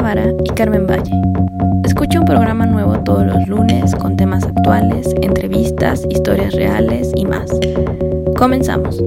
Vara y Carmen Valle. Escucha un programa nuevo todos los lunes con temas actuales, entrevistas, historias reales y más. Comenzamos.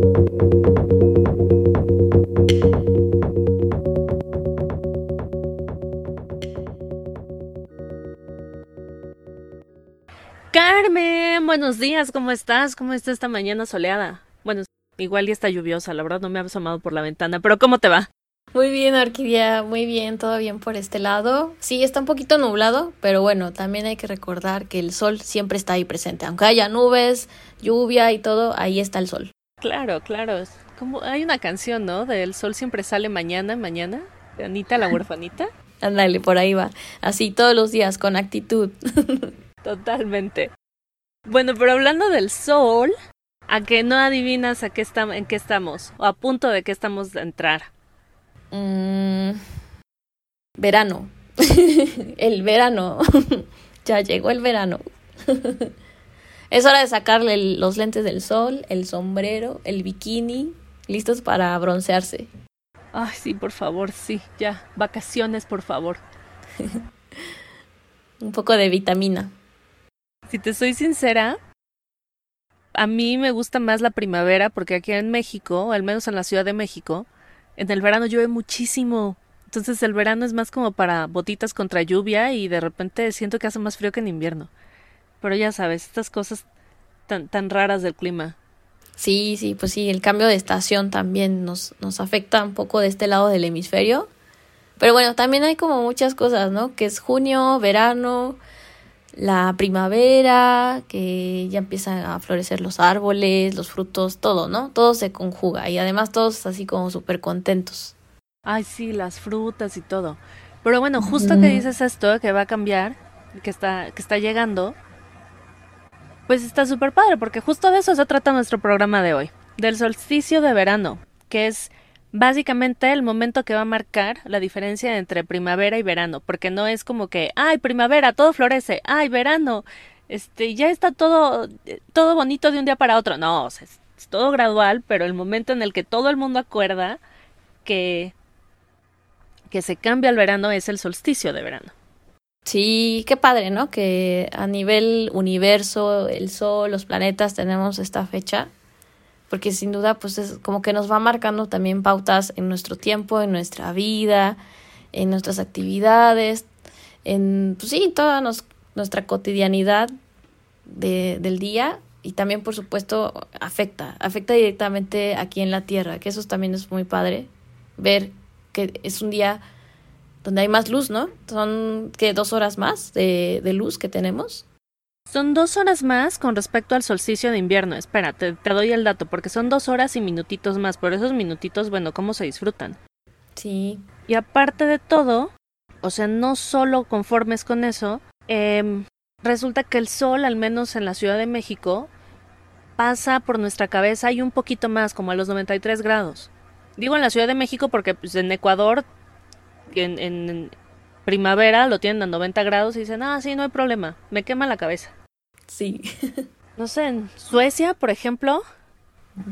Carmen, buenos días, ¿cómo estás? ¿Cómo está esta mañana soleada? Bueno, igual ya está lluviosa, la verdad no me ha asomado por la ventana, pero ¿cómo te va? Muy bien, Orquídea, muy bien, todo bien por este lado. Sí, está un poquito nublado, pero bueno, también hay que recordar que el sol siempre está ahí presente. Aunque haya nubes, lluvia y todo, ahí está el sol. Claro, claro. Como hay una canción, ¿no? De El sol siempre sale mañana, mañana. De Anita la huerfanita. Ándale, por ahí va. Así todos los días, con actitud. Totalmente. Bueno, pero hablando del sol, ¿a que no adivinas a qué en qué estamos? O a punto de que estamos de entrar. Mm, verano. el verano. ya llegó el verano. es hora de sacarle los lentes del sol, el sombrero, el bikini, listos para broncearse. Ay, sí, por favor, sí, ya. Vacaciones, por favor. Un poco de vitamina. Si te soy sincera, a mí me gusta más la primavera porque aquí en México, al menos en la Ciudad de México, en el verano llueve muchísimo. Entonces el verano es más como para botitas contra lluvia y de repente siento que hace más frío que en invierno. Pero ya sabes, estas cosas tan, tan raras del clima. Sí, sí, pues sí, el cambio de estación también nos, nos afecta un poco de este lado del hemisferio. Pero bueno, también hay como muchas cosas, ¿no? Que es junio, verano, la primavera, que ya empiezan a florecer los árboles, los frutos, todo, ¿no? Todo se conjuga y además todos así como súper contentos. Ay, sí, las frutas y todo. Pero bueno, justo que dices esto, que va a cambiar, que está, que está llegando, pues está súper padre, porque justo de eso se trata nuestro programa de hoy, del solsticio de verano, que es básicamente el momento que va a marcar la diferencia entre primavera y verano, porque no es como que, ay, primavera, todo florece, ay, verano, este, ya está todo, todo bonito de un día para otro. No, es, todo gradual, pero el momento en el que todo el mundo acuerda que, que se cambia el verano es el solsticio de verano. Sí, qué padre, ¿no? Que a nivel universo, el sol, los planetas tenemos esta fecha porque sin duda pues es como que nos va marcando también pautas en nuestro tiempo, en nuestra vida, en nuestras actividades, en pues sí, toda nuestra cotidianidad de, del día y también por supuesto afecta, afecta directamente aquí en la Tierra, que eso también es muy padre, ver que es un día donde hay más luz, ¿no? Son que dos horas más de, de luz que tenemos. Son dos horas más con respecto al solsticio de invierno. Espera, te, doy el dato, porque son dos horas y minutitos más. Por esos minutitos, bueno, ¿cómo se disfrutan? Sí. Y aparte de todo, o sea, no solo conformes con eso, eh, resulta que el sol, al menos en la Ciudad de México, pasa por nuestra cabeza y un poquito más, como a los 93 grados. Digo en la Ciudad de México porque pues, en Ecuador, en, en primavera, lo tienen a 90 grados y dicen, ah, sí, no hay problema, me quema la cabeza. Sí. no sé, en Suecia, por ejemplo,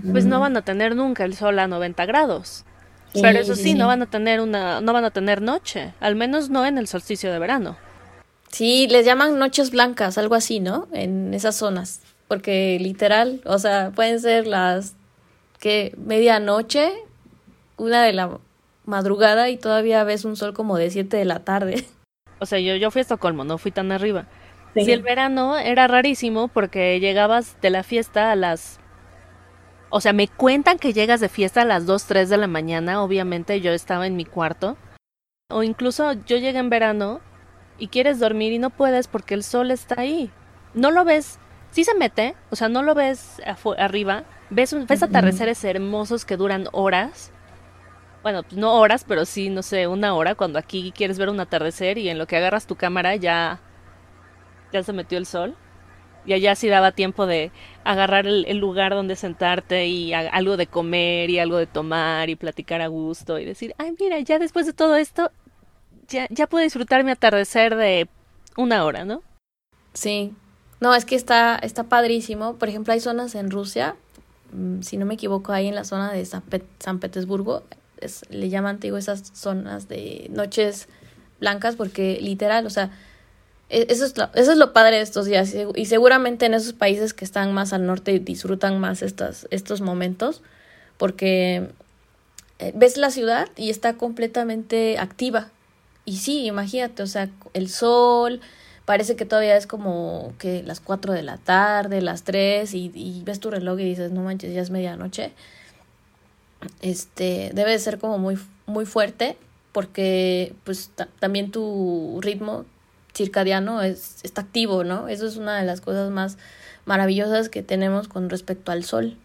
pues no van a tener nunca el sol a 90 grados. Pero eso sí, no van a tener una, no van a tener noche, al menos no en el solsticio de verano. Sí, les llaman noches blancas, algo así, ¿no? En esas zonas, porque literal, o sea, pueden ser las que medianoche, una de la madrugada y todavía ves un sol como de 7 de la tarde. O sea, yo, yo fui a Estocolmo, no fui tan arriba. Si el verano era rarísimo porque llegabas de la fiesta a las... O sea, me cuentan que llegas de fiesta a las 2, 3 de la mañana, obviamente yo estaba en mi cuarto. O incluso yo llegué en verano y quieres dormir y no puedes porque el sol está ahí. No lo ves, sí se mete, o sea, no lo ves arriba, ves, ves atardeceres hermosos que duran horas. Bueno, pues no horas, pero sí, no sé, una hora cuando aquí quieres ver un atardecer y en lo que agarras tu cámara ya ya se metió el sol. Y allá sí daba tiempo de agarrar el, lugar donde sentarte y algo de comer y algo de tomar y platicar a gusto y decir, ay, mira, ya después de todo esto, ya, ya puedo disfrutar mi atardecer de una hora, ¿no? Sí. No, es que está, está padrísimo. Por ejemplo, hay zonas en Rusia, mm, si no me equivoco, ahí en la zona de San, Petersburgo, le llaman, digo, esas zonas de noches blancas porque literal, o sea, e, eso es, lo, eso es lo padre de estos días y seguramente en esos países que están más al norte disfrutan más estas, estos momentos porque eh, ves la ciudad y está completamente activa. Y sí, imagínate, o sea, el sol, parece que todavía es como que las 4 de la tarde, las 3 y, y ves tu reloj y dices, no manches, ya es medianoche. Este, debe de ser como muy, muy fuerte porque pues también tu ritmo circadiano es, está activo, ¿no? Eso es una de las cosas más maravillosas que tenemos con respecto al sol.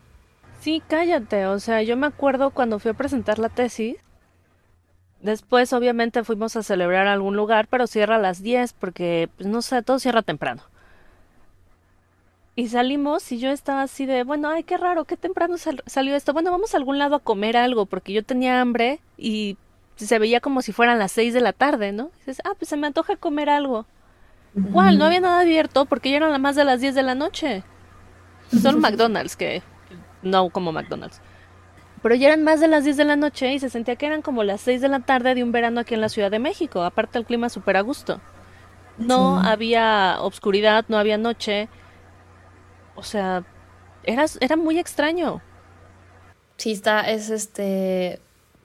Sí, cállate, o sea, yo me acuerdo cuando fui a presentar la tesis, después obviamente fuimos a celebrar algún lugar, pero cierra a las 10 porque, pues no sé, todo cierra temprano. Y salimos y yo estaba así de, bueno, ay, qué raro, qué temprano salió esto. Bueno, vamos a algún lado a comer algo porque yo tenía hambre y se veía como si fueran las 6 de la tarde, ¿no? Y dices, ah, pues se me antoja comer algo. ¿Cuál? No había nada abierto porque ya eran más de las 10 de la noche. Solo McDonald's, que no como McDonald's. Pero ya eran más de las 10 de la noche y se sentía que eran como las 6 de la tarde de un verano aquí en la Ciudad de México. Aparte el clima súper a gusto. No había obscuridad, no había noche. O sea, era, era muy extraño. Sí, está, es este...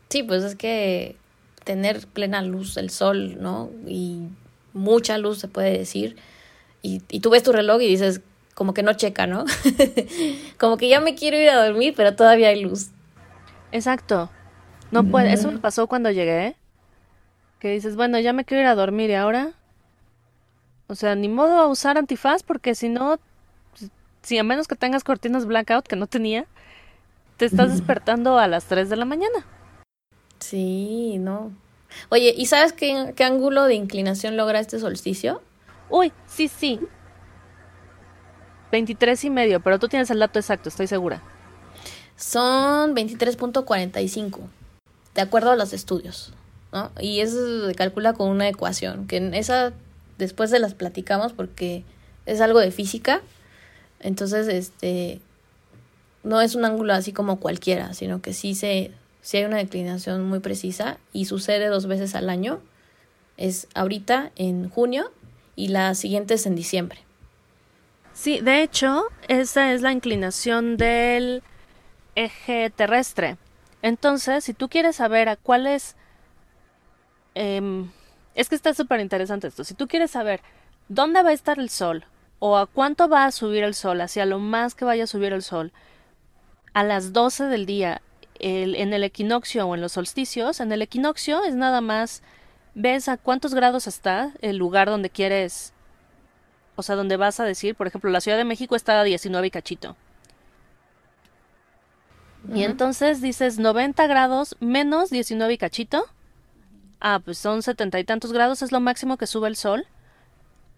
Sí, pues es que tener plena luz del sol, ¿no? Y mucha luz se puede decir. Y, y tú ves tu reloj y dices, como que no checa, ¿no? como que ya me quiero ir a dormir, pero todavía hay luz. Exacto. No puede, eso me pasó cuando llegué. Que dices, bueno, ya me quiero ir a dormir y ahora. O sea, ni modo a usar antifaz porque si no, si a menos que tengas cortinas blackout, que no tenía, te estás despertando a las 3 de la mañana. Sí, no. Oye, ¿y sabes qué, qué ángulo de inclinación logra este solsticio? Uy, sí, sí. 23 y medio, pero tú tienes el dato exacto, estoy segura. Son 23.45, de acuerdo a los estudios, ¿no? Y eso se calcula con una ecuación, que en esa después se las platicamos porque es algo de física. Entonces, este no es un ángulo así como cualquiera, sino que sí se sí hay una declinación muy precisa y sucede dos veces al año. Es ahorita en junio y la siguiente es en diciembre. Sí, de hecho, esa es la inclinación del eje terrestre. Entonces, si tú quieres saber a cuál es... Em, es que está súper interesante esto. Si tú quieres saber dónde va a estar el sol o a cuánto va a subir el sol, hacia lo más que vaya a subir el sol, a las 12 del día, en el equinoccio o en los solsticios, en el equinoccio es nada más ves a cuántos grados está el lugar donde quieres o sea, donde vas a decir, por ejemplo, la Ciudad de México está a 19 y cachito. Y entonces dices 90 grados menos 19 y cachito. Ah, pues son setenta y tantos grados, es lo máximo que sube el sol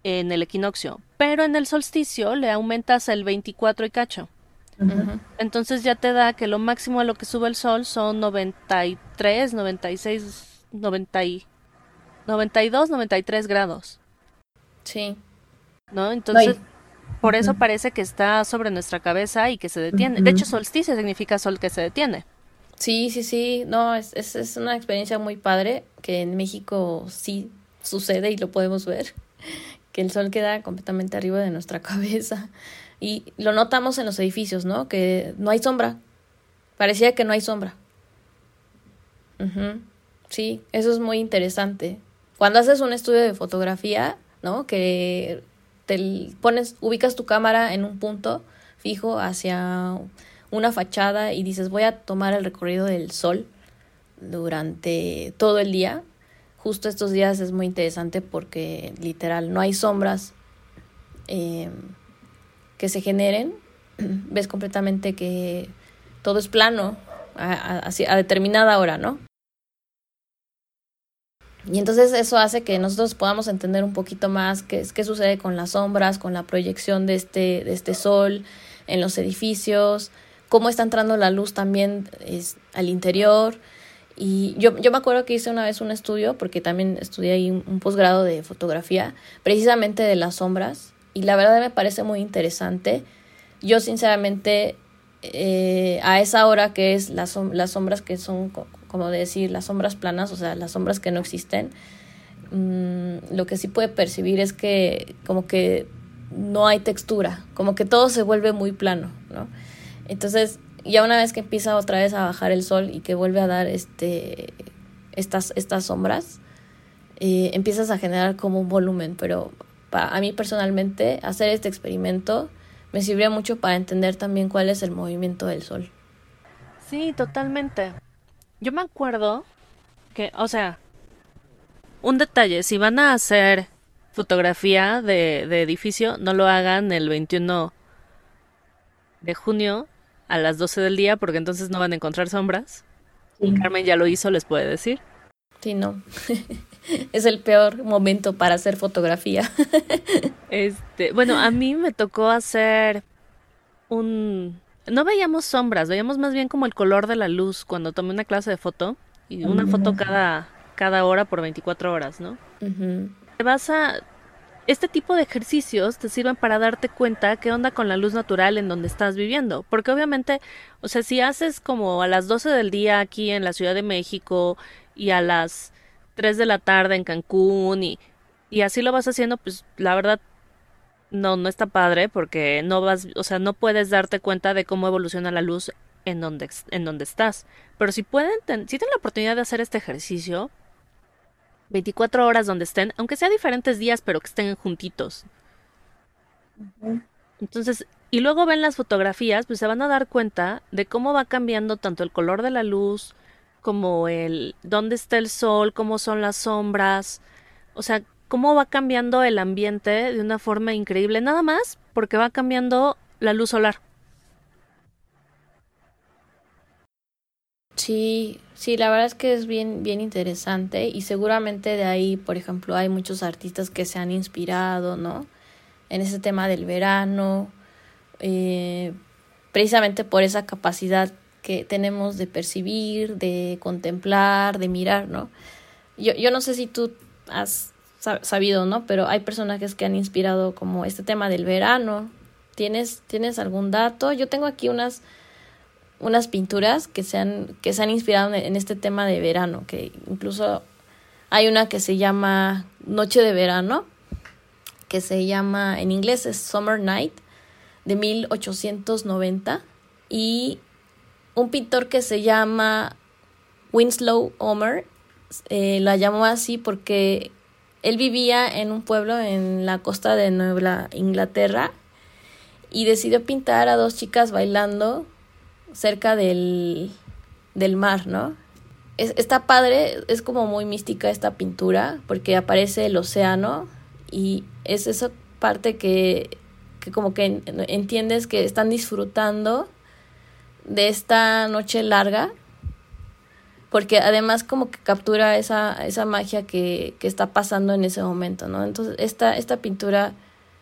en el equinoccio. Pero en el solsticio le aumentas el 24 y cacho. Entonces ya te da que lo máximo a lo que sube el sol son 93, 96, 90 y 92, 93 grados. Sí. ¿no? Entonces, por eso parece que está sobre nuestra cabeza y que se detiene. De hecho, solsticio significa sol que se detiene. Sí, sí, sí, no, es, es, es una experiencia muy padre que en México sí sucede y lo podemos ver, que el sol queda completamente arriba de nuestra cabeza. Y lo notamos en los edificios, ¿no? Que no hay sombra. Parecía que no hay sombra. Sí, eso es muy interesante. Cuando haces un estudio de fotografía, ¿no? Que te pones, ubicas tu cámara en un punto fijo hacia una fachada y dices voy a tomar el recorrido del sol durante todo el día. Justo estos días es muy interesante porque literal no hay sombras em, que se generen. Ves completamente que todo es plano a, a determinada hora, ¿no? Y entonces eso hace que nosotros podamos entender un poquito más qué, qué sucede con las sombras, con la proyección de este, de este sol en los edificios, cómo está entrando la luz también es, al interior. Y yo, yo me acuerdo que hice una vez un estudio, porque también estudié ahí un, posgrado de fotografía, precisamente de las sombras, y la verdad me parece muy interesante. Yo sinceramente, eh, a esa hora que es las, las sombras que son como decir las sombras planas, o sea, las sombras que no existen, mm, lo que sí puede percibir es que como que no hay textura, como que todo se vuelve muy plano, ¿no? Entonces, ya una vez que empieza otra vez a bajar el sol y que vuelve a dar este, estas, estas sombras, eh, empiezas a generar como un volumen, pero para, a mí personalmente hacer este experimento me sirvió mucho para entender también cuál es el movimiento del sol. Sí, totalmente. Yo me acuerdo que, o sea, un detalle, si van a hacer fotografía de, de edificio, no lo hagan el 21 de junio a las 12 del día porque entonces no van a encontrar sombras. Carmen ya lo hizo, les puede decir. Sí, no. es el peor momento para hacer fotografía. este, bueno, a mí me tocó hacer un no veíamos sombras, veíamos más bien como el color de la luz cuando tomé una clase de foto y una foto cada cada hora por 24 horas, ¿no? Te vas a este tipo de ejercicios te sirven para darte cuenta qué onda con la luz natural en donde estás viviendo. Porque obviamente, o sea, si haces como a las 12 del día aquí en la Ciudad de México y a las 3 de la tarde en Cancún y, y así lo vas haciendo, pues la verdad no, no está padre porque no vas, o sea, no puedes darte cuenta de cómo evoluciona la luz en donde, en donde estás. Pero si pueden, si tienen la oportunidad de hacer este ejercicio, 24 horas donde estén, aunque sea diferentes días, pero que estén juntitos. Entonces, y luego ven las fotografías, pues se van a dar cuenta de cómo va cambiando tanto el color de la luz, como el dónde está el sol, cómo son las sombras, o sea, cómo va cambiando el ambiente de una forma increíble, nada más porque va cambiando la luz solar. Sí, sí, la verdad es que es bien, bien interesante y seguramente de ahí, por ejemplo, hay muchos artistas que se han inspirado, ¿no? En ese tema del verano, eh, precisamente por esa capacidad que tenemos de percibir, de contemplar, de mirar, ¿no? Yo, yo no sé si tú has sabido, ¿no? Pero hay personajes que han inspirado como este tema del verano. ¿Tienes, ¿tienes algún dato? Yo tengo aquí unas unas pinturas que se han, que se han inspirado en este tema de verano, que incluso hay una que se llama Noche de Verano, que se llama, en inglés es Summer Night, de 1890, y un pintor que se llama Winslow Homer, eh, la llamó así porque él vivía en un pueblo en la costa de Nueva Inglaterra y decidió pintar a dos chicas bailando cerca del, del mar, ¿no? Es, está padre, es como muy mística esta pintura, porque aparece el océano y es esa parte que, que como que entiendes que están disfrutando de esta noche larga, porque además como que captura esa, esa magia que, que está pasando en ese momento, ¿no? Entonces esta, esta pintura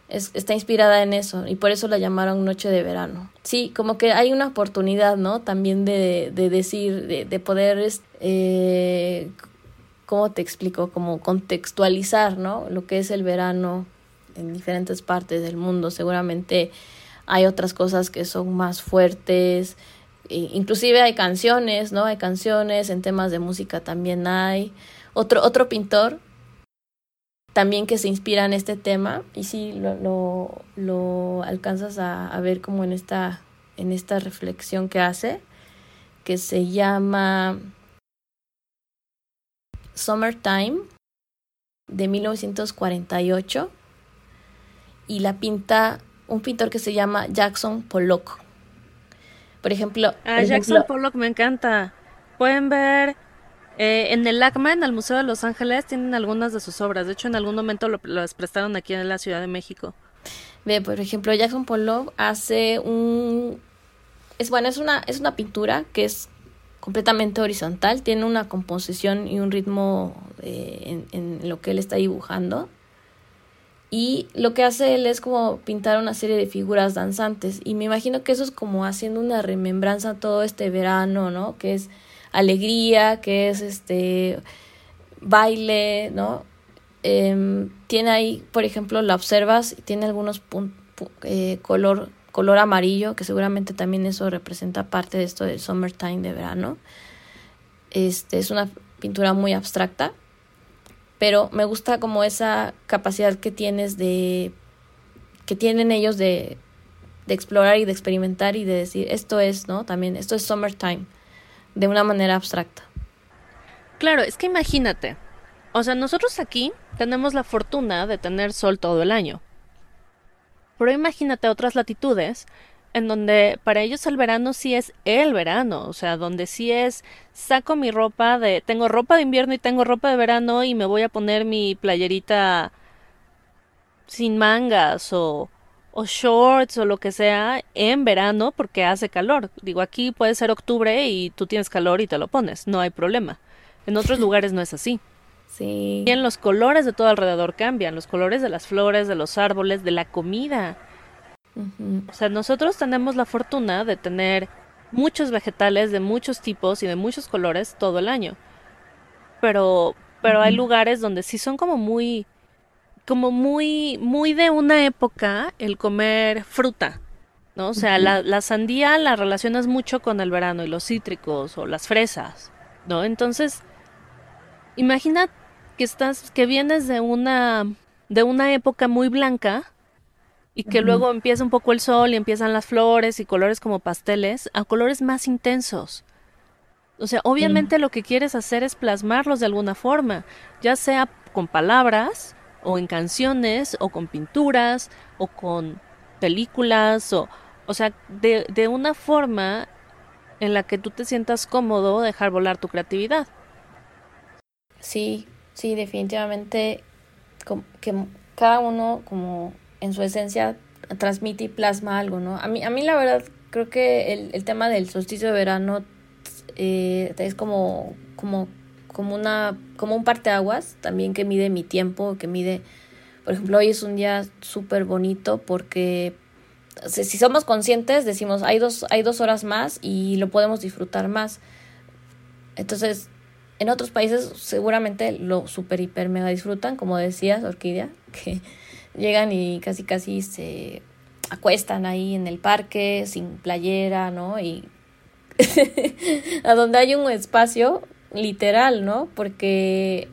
es, está inspirada en eso y por eso la llamaron Noche de Verano. Sí, como que hay una oportunidad, ¿no? También de, de decir, de, de poder, eh, ¿cómo te explico? Como contextualizar, ¿no? Lo que es el verano en diferentes partes del mundo. Seguramente hay otras cosas que son más fuertes. Inclusive hay canciones, ¿no? Hay canciones, en temas de música también hay. Otro, otro pintor también que se inspira en este tema y sí lo, lo, lo alcanzas a, a, ver como en esta, en esta reflexión que hace, que se llama Summertime de 1948 y la pinta un pintor que se llama Jackson Pollock. Por ejemplo, ah, Jackson Pollock me encanta. Pueden ver eh, en el ACMA, en el Museo de Los Ángeles, tienen algunas de sus obras. De hecho, en algún momento lo, las prestaron aquí en la Ciudad de México. Ve, por ejemplo, Jackson Pollock hace un... Es bueno, es una, es una pintura que es completamente horizontal, tiene una composición y un ritmo eh, en, en lo que él está dibujando. Y lo que hace él es como pintar una serie de figuras danzantes. Y me imagino que eso es como haciendo una remembranza todo este verano, ¿no? Que es alegría, que es este baile, ¿no? Em, tiene ahí, por ejemplo, la observas tiene algunos eh, color, color amarillo, que seguramente también eso representa parte de esto del summertime de verano. Este, es una pintura muy abstracta, pero me gusta como esa capacidad que tienes de, que tienen ellos de, de explorar y de experimentar y de decir, esto es, ¿no? También, esto es summertime, de una manera abstracta. Claro, es que imagínate, o sea, nosotros aquí tenemos la fortuna de tener sol todo el año. Pero imagínate otras latitudes en donde para ellos el verano sí es el verano, o sea, donde sí es saco mi ropa de tengo ropa de invierno y tengo ropa de verano y me voy a poner mi playerita sin mangas o o shorts o lo que sea en verano porque hace calor. Digo, aquí puede ser octubre y tú tienes calor y te lo pones, no hay problema. En otros lugares no es así. Sí. Y en los colores de todo alrededor cambian, los colores de las flores, de los árboles, de la comida. O sea, nosotros tenemos la fortuna de tener muchos vegetales de muchos tipos y de muchos colores todo el año. Pero, pero hay lugares donde sí son como muy, como muy, muy de una época el comer fruta. ¿no? O sea, la, la, sandía la relacionas mucho con el verano y los cítricos o las fresas, ¿no? Entonces, imagina que estás, que vienes de una, de una época muy blanca y que luego empieza un poco el sol y empiezan las flores y colores como pasteles a colores más intensos. O sea, obviamente lo que quieres hacer es plasmarlos de alguna forma, ya sea con palabras o en canciones o con pinturas o con películas o o sea, de, de una forma en la que tú te sientas cómodo dejar volar tu creatividad. Sí, sí, definitivamente que cada uno como en su esencia transmite y plasma algo, ¿no? A mí, a mí la verdad creo que el, el tema del solsticio de verano eh, es como, como, como, una, como un parteaguas también que mide mi tiempo, que mide, por ejemplo, hoy es un día súper bonito porque si somos conscientes decimos hay dos, hay dos horas más y lo podemos disfrutar más. Entonces, en otros países seguramente lo super hiper mega disfrutan, como decías, Orquídea, que llegan y casi casi se acuestan ahí en el parque sin playera, ¿no? Y a donde hay un espacio literal, ¿no? Porque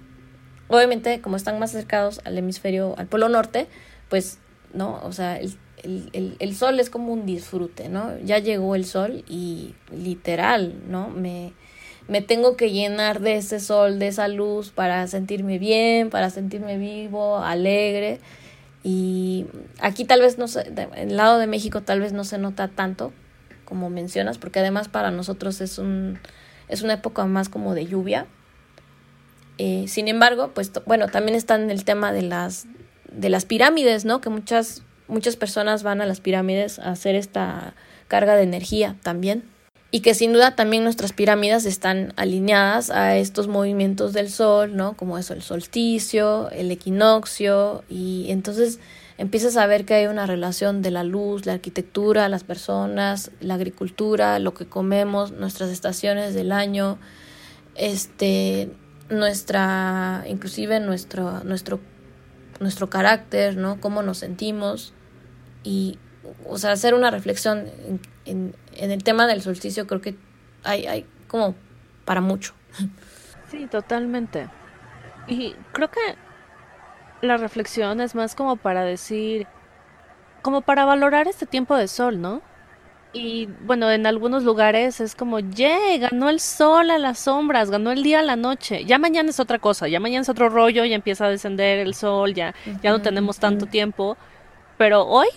obviamente como están más acercados al hemisferio, al polo norte, pues, ¿no? O sea, el, el, el sol es como un disfrute, ¿no? Ya llegó el sol y literal, ¿no? Me, me tengo que llenar de ese sol, de esa luz para sentirme bien, para sentirme vivo, alegre. Y aquí tal vez no sé, en el lado de México tal vez no se nota tanto como mencionas, porque además para nosotros es un es una época más como de lluvia. Eh, sin embargo, pues bueno, también está en el tema de las de las pirámides, ¿no? Que muchas muchas personas van a las pirámides a hacer esta carga de energía también y que sin duda también nuestras pirámides están alineadas a estos movimientos del sol, ¿no? Como eso, el solsticio, el equinoccio, y entonces empiezas a ver que hay una relación de la luz, la arquitectura, las personas, la agricultura, lo que comemos, nuestras estaciones del año, este, nuestra, inclusive nuestro, nuestro, nuestro carácter, ¿no? Cómo nos sentimos y o sea, hacer una reflexión en, el tema del solsticio creo que hay, hay como para mucho. Sí, totalmente. Y creo que la reflexión es más como para decir, como para valorar este tiempo de sol, ¿no? Y bueno, en algunos lugares es como, ¡yay! Ganó el sol a las sombras, ganó el día a la noche. Ya mañana es otra cosa, ya mañana es otro rollo, ya empieza a descender el sol, ya, ya no tenemos tanto tiempo. Pero hoy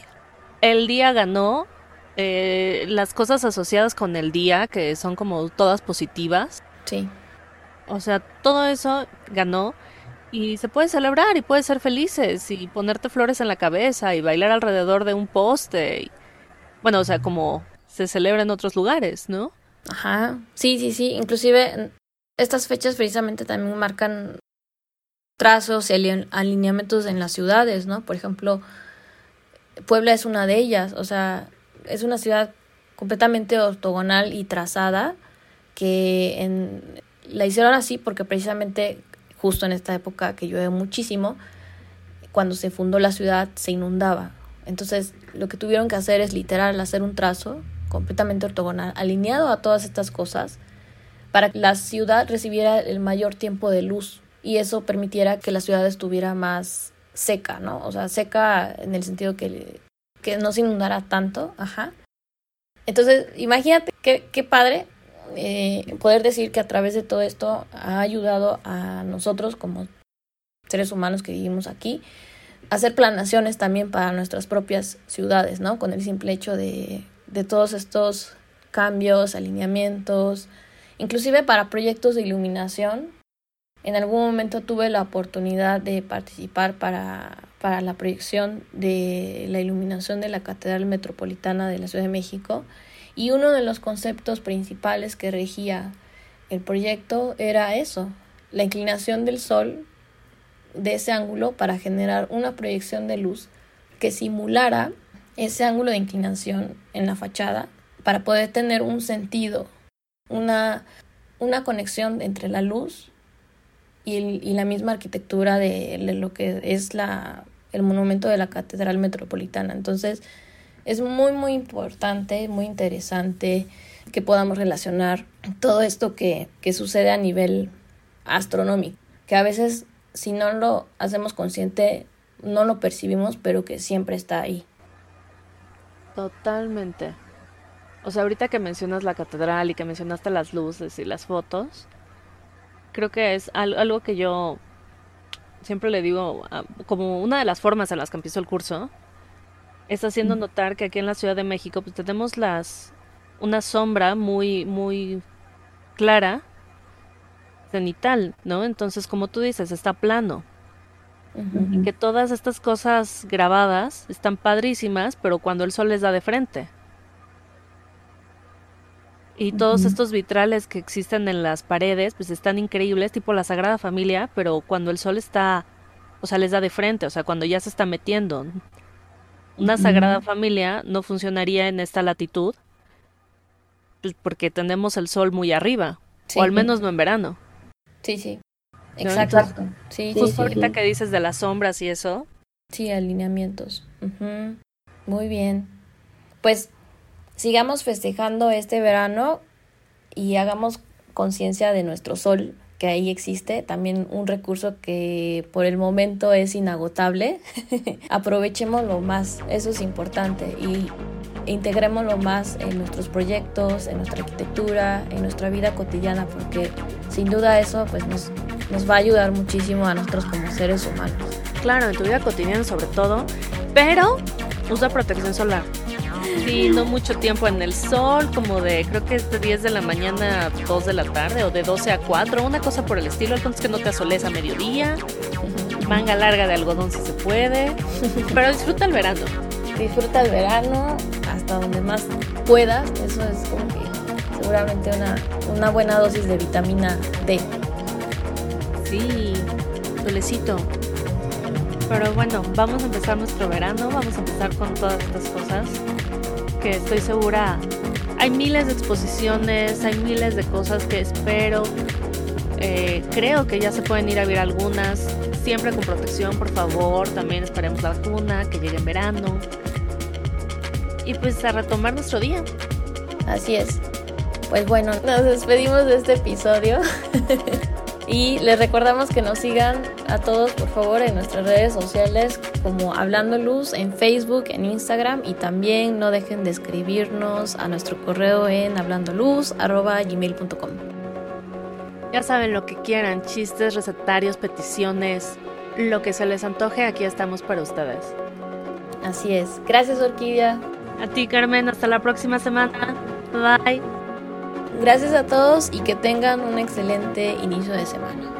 el día ganó. Eh, las cosas asociadas con el día, que son como todas positivas. Sí. O sea, todo eso ganó y se puede celebrar y puedes ser felices y ponerte flores en la cabeza y bailar alrededor de un poste. bueno, o sea, como se celebra en otros lugares, ¿no? Ajá, sí, sí, sí. Inclusive estas fechas precisamente también marcan trazos y alineamientos en las ciudades, ¿no? Por ejemplo, Puebla es una de ellas, o sea, es una ciudad completamente ortogonal y trazada que en, la hicieron así porque precisamente justo en esta época que llueve muchísimo, cuando se fundó la ciudad se inundaba. Entonces lo que tuvieron que hacer es literal hacer un trazo completamente ortogonal, alineado a todas estas cosas, para que la ciudad recibiera el mayor tiempo de luz y eso permitiera que la ciudad estuviera más seca, ¿no? O sea, seca en el sentido que, que no se inundara tanto, ajá. Entonces, imagínate qué, qué padre eh, poder decir que a través de todo esto ha ayudado a nosotros como seres humanos que vivimos aquí a hacer planaciones también para nuestras propias ciudades, ¿no? Con el simple hecho de, de todos estos cambios, alineamientos, inclusive para proyectos de iluminación en algún momento tuve la oportunidad de participar para, para la proyección de la iluminación de la Catedral Metropolitana de la Ciudad de México. Y uno de los conceptos principales que regía el proyecto era eso, la inclinación del Sol de ese ángulo para generar una proyección de luz que simulara ese ángulo de inclinación en la fachada para poder tener un sentido, una, una conexión entre la luz y, y la misma arquitectura de, lo que es la, el monumento de la Catedral Metropolitana. Entonces, es muy, muy importante, muy interesante que podamos relacionar todo esto que, que sucede a nivel astronómico, que a veces si no lo hacemos consciente, no lo percibimos, pero que siempre está ahí. Totalmente. O sea, ahorita que mencionas la catedral y que mencionaste las luces y las fotos, creo que es algo que yo siempre le digo, como una de las formas en las que empiezo el curso, es haciendo notar que aquí en la Ciudad de México pues tenemos las una sombra muy muy clara cenital, ¿no? Entonces, como tú dices, está plano. Y que todas estas cosas grabadas están padrísimas, pero cuando el sol les da de frente. Y todos estos vitrales que existen en las paredes, pues están increíbles, tipo la Sagrada Familia, pero cuando el sol está, o sea, les da de frente, o sea, cuando ya se está metiendo. Una Sagrada Familia no funcionaría en esta latitud, pues porque tenemos el sol muy arriba, o al menos no en verano. Sí, sí. Exacto. sí, Justo ahorita que dices de las sombras y eso. Sí, alineamientos. Muy bien. Pues sigamos festejando este verano y hagamos conciencia de nuestro sol que ahí existe, también un recurso que por el momento es inagotable. Aprovechémoslo más, eso es importante y integrémoslo más en nuestros proyectos, en nuestra arquitectura, en nuestra vida cotidiana, porque sin duda eso pues nos, nos va a ayudar muchísimo a nosotros como seres humanos. Claro, en tu vida cotidiana sobre todo, pero usa protección solar. Sí, no mucho tiempo en el sol, como de creo que es de 10 de la mañana a 2 de la tarde o de 12 a 4, una cosa por el estilo. El punto es que no te asoles a mediodía, manga larga de algodón si se puede, pero disfruta el verano. Disfruta el verano hasta donde más puedas, eso es como que seguramente una, una buena dosis de vitamina D. Sí, solecito. Pero bueno, vamos a empezar nuestro verano, vamos a empezar con todas estas cosas estoy segura hay miles de exposiciones, hay miles de cosas que espero. Eh, creo que ya se pueden ir a ver algunas, siempre con protección, por favor. También esperemos la vacuna, que llegue en verano. Y pues a retomar nuestro día. Así es. Pues bueno, nos despedimos de este episodio. Y les recordamos que nos sigan a todos, por favor, en nuestras redes sociales como Hablando Luz en Facebook, en Instagram y también no dejen de escribirnos a nuestro correo en hablandoluz.gmail.com. Ya saben lo que quieran, chistes, recetarios, peticiones, lo que se les antoje, aquí estamos para ustedes. Así es. Gracias, Orquídea. A ti, Carmen. Hasta la próxima semana. Bye. Gracias a todos y que tengan un excelente inicio de semana.